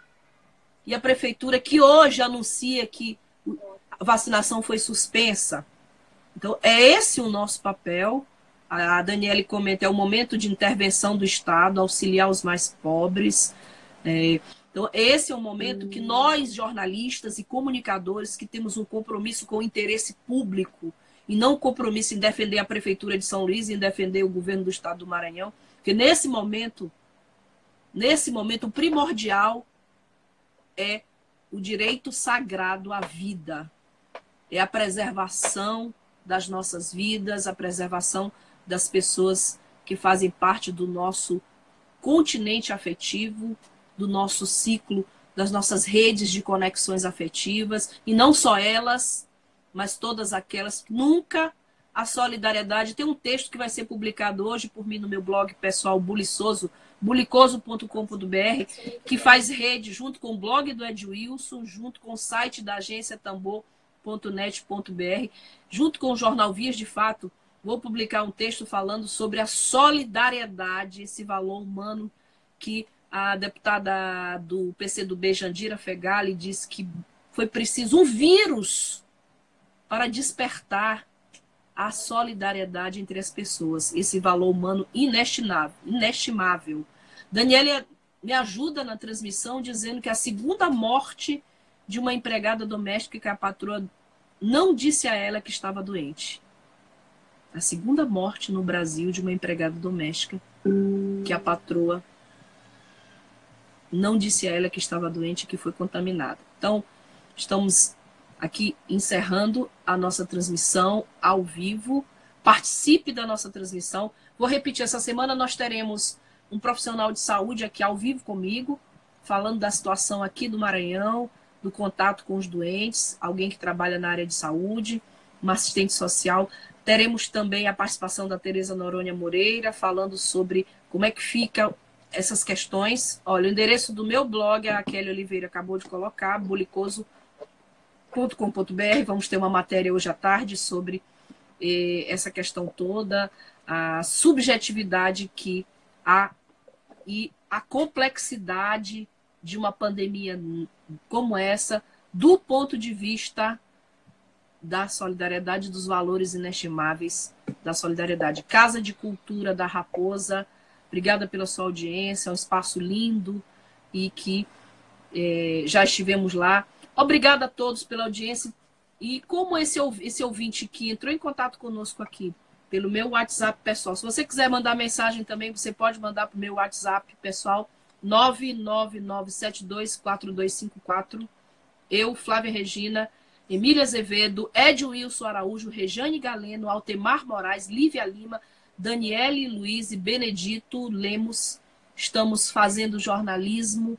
E a Prefeitura que hoje anuncia que a vacinação foi suspensa? Então, é esse o nosso papel a Daniele comenta, é o momento de intervenção do Estado, auxiliar os mais pobres. É, então, esse é o momento que nós, jornalistas e comunicadores, que temos um compromisso com o interesse público e não um compromisso em defender a Prefeitura de São Luís em defender o governo do Estado do Maranhão, porque nesse momento, nesse momento, o primordial é o direito sagrado à vida, é a preservação das nossas vidas, a preservação das pessoas que fazem parte do nosso continente afetivo, do nosso ciclo, das nossas redes de conexões afetivas, e não só elas, mas todas aquelas que nunca a solidariedade. Tem um texto que vai ser publicado hoje por mim no meu blog pessoal buliçoso, bulicoso.com.br, que faz rede junto com o blog do Ed Wilson, junto com o site da agência tambor.net.br, junto com o jornal Vias de Fato, Vou publicar um texto falando sobre a solidariedade, esse valor humano que a deputada do PCdoB, Jandira Fegali, disse que foi preciso um vírus para despertar a solidariedade entre as pessoas, esse valor humano inestimável. inestimável. Daniela me ajuda na transmissão dizendo que a segunda morte de uma empregada doméstica que a patroa não disse a ela que estava doente a segunda morte no Brasil de uma empregada doméstica que a patroa não disse a ela que estava doente que foi contaminada. Então, estamos aqui encerrando a nossa transmissão ao vivo. Participe da nossa transmissão. Vou repetir, essa semana nós teremos um profissional de saúde aqui ao vivo comigo, falando da situação aqui do Maranhão, do contato com os doentes, alguém que trabalha na área de saúde, uma assistente social. Teremos também a participação da Tereza Noronha Moreira, falando sobre como é que fica essas questões. Olha, o endereço do meu blog, a Kelly Oliveira acabou de colocar, bulicoso.com.br. Vamos ter uma matéria hoje à tarde sobre eh, essa questão toda, a subjetividade que há e a complexidade de uma pandemia como essa, do ponto de vista da solidariedade dos valores inestimáveis da solidariedade. Casa de Cultura da Raposa, obrigada pela sua audiência, é um espaço lindo e que eh, já estivemos lá. Obrigada a todos pela audiência. E como esse, esse ouvinte que entrou em contato conosco aqui pelo meu WhatsApp pessoal, se você quiser mandar mensagem também, você pode mandar para o meu WhatsApp pessoal 999724254. Eu, Flávia Regina, Emília Azevedo, Ed Wilson Araújo, Rejane Galeno, Altemar Moraes, Lívia Lima, Daniele Luiz e Benedito Lemos. Estamos fazendo jornalismo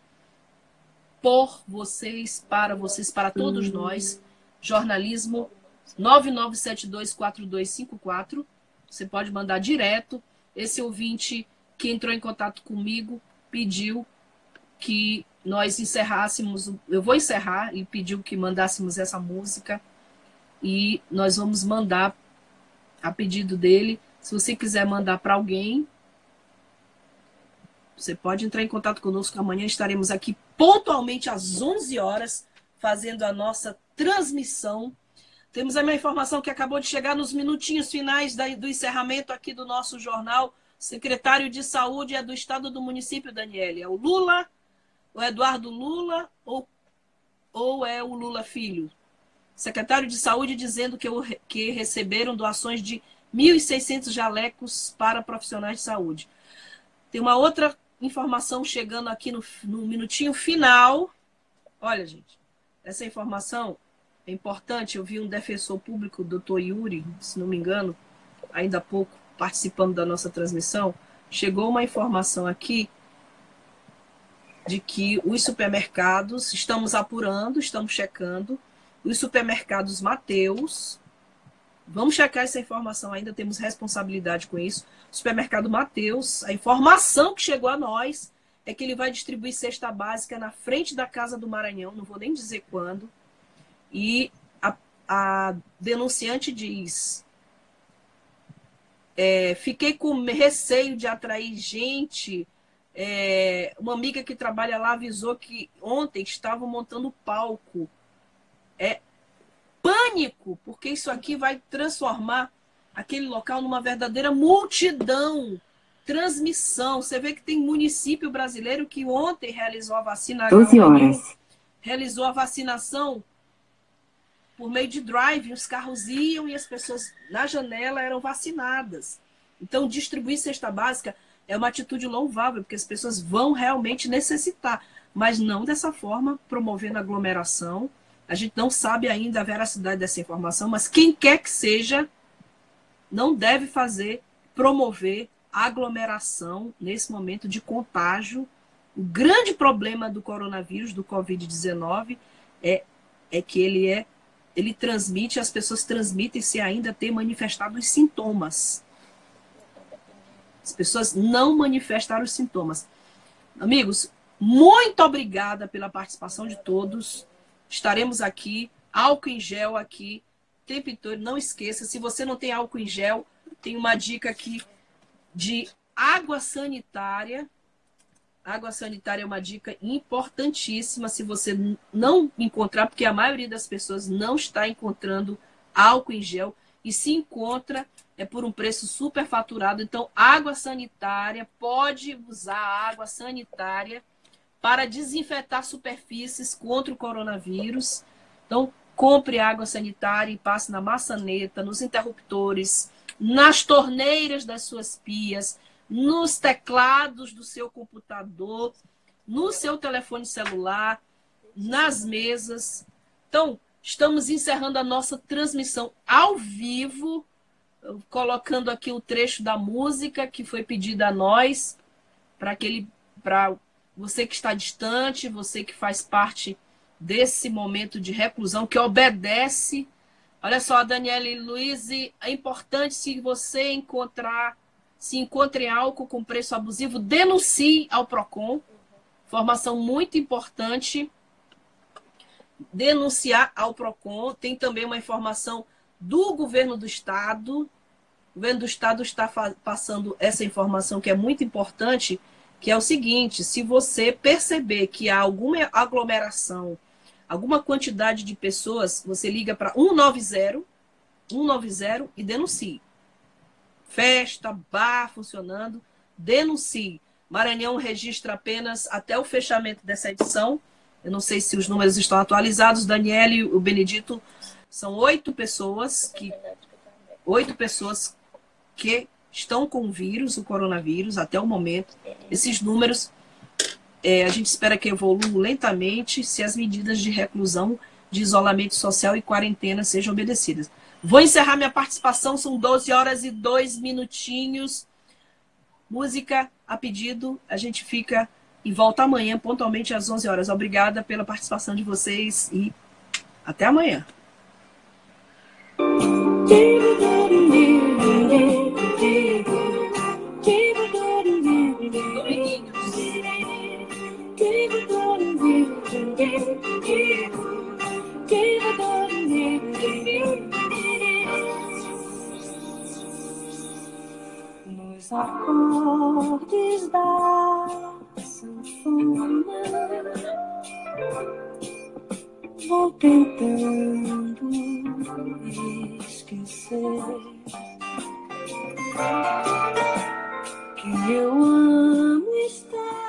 por vocês, para vocês, para todos nós. Jornalismo 99724254. Você pode mandar direto. Esse ouvinte que entrou em contato comigo pediu que nós encerrássemos, eu vou encerrar, e pediu que mandássemos essa música e nós vamos mandar a pedido dele. Se você quiser mandar para alguém, você pode entrar em contato conosco. Amanhã estaremos aqui pontualmente às 11 horas fazendo a nossa transmissão. Temos a minha informação que acabou de chegar nos minutinhos finais do encerramento aqui do nosso jornal. Secretário de Saúde é do Estado do município, Daniele. É o Lula o Eduardo Lula ou, ou é o Lula filho? Secretário de Saúde dizendo que, que receberam doações de 1.600 jalecos para profissionais de saúde. Tem uma outra informação chegando aqui no, no minutinho final. Olha, gente, essa informação é importante. Eu vi um defensor público, doutor Yuri, se não me engano, ainda há pouco, participando da nossa transmissão. Chegou uma informação aqui de que os supermercados, estamos apurando, estamos checando, os supermercados Mateus, vamos checar essa informação ainda, temos responsabilidade com isso. Supermercado Mateus, a informação que chegou a nós é que ele vai distribuir cesta básica na frente da Casa do Maranhão, não vou nem dizer quando. E a, a denunciante diz: é, fiquei com receio de atrair gente é, uma amiga que trabalha lá avisou que ontem estavam montando palco. É pânico, porque isso aqui vai transformar aquele local numa verdadeira multidão. Transmissão. Você vê que tem município brasileiro que ontem realizou a vacina. 12 horas. Realizou a vacinação por meio de drive. Os carros iam e as pessoas na janela eram vacinadas. Então, distribuir cesta básica é uma atitude louvável, porque as pessoas vão realmente necessitar, mas não dessa forma, promovendo aglomeração. A gente não sabe ainda a veracidade dessa informação, mas quem quer que seja, não deve fazer, promover aglomeração nesse momento de contágio. O grande problema do coronavírus, do Covid-19, é, é que ele é ele transmite, as pessoas transmitem se ainda ter manifestado os sintomas. As pessoas não manifestaram os sintomas. Amigos, muito obrigada pela participação de todos. Estaremos aqui, álcool em gel aqui, tempo. Não esqueça, se você não tem álcool em gel, tem uma dica aqui de água sanitária. Água sanitária é uma dica importantíssima se você não encontrar, porque a maioria das pessoas não está encontrando álcool em gel e se encontra é por um preço super faturado. Então, água sanitária, pode usar água sanitária para desinfetar superfícies contra o coronavírus. Então, compre água sanitária e passe na maçaneta, nos interruptores, nas torneiras das suas pias, nos teclados do seu computador, no seu telefone celular, nas mesas. Então, estamos encerrando a nossa transmissão ao vivo colocando aqui o trecho da música que foi pedida a nós, para aquele para você que está distante, você que faz parte desse momento de reclusão, que obedece. Olha só, Daniela Luiz, é importante se você encontrar, se encontre álcool com preço abusivo, denuncie ao PROCON. Formação muito importante. Denunciar ao PROCON. Tem também uma informação do governo do estado, o governo do estado está passando essa informação que é muito importante, que é o seguinte: se você perceber que há alguma aglomeração, alguma quantidade de pessoas, você liga para 190, 190 e denuncie. Festa, bar funcionando, denuncie. Maranhão registra apenas até o fechamento dessa edição. Eu não sei se os números estão atualizados. Daniel e o Benedito São oito pessoas que oito pessoas que estão com o vírus, o coronavírus, até o momento. Esses números é, a gente espera que evoluam lentamente se as medidas de reclusão, de isolamento social e quarentena sejam obedecidas. Vou encerrar minha participação, são 12 horas e 2 minutinhos. Música a pedido, a gente fica e volta amanhã, pontualmente às 11 horas. Obrigada pela participação de vocês e até amanhã. Nos acordes da sanfona, vou tentando esquecer que eu amo estar.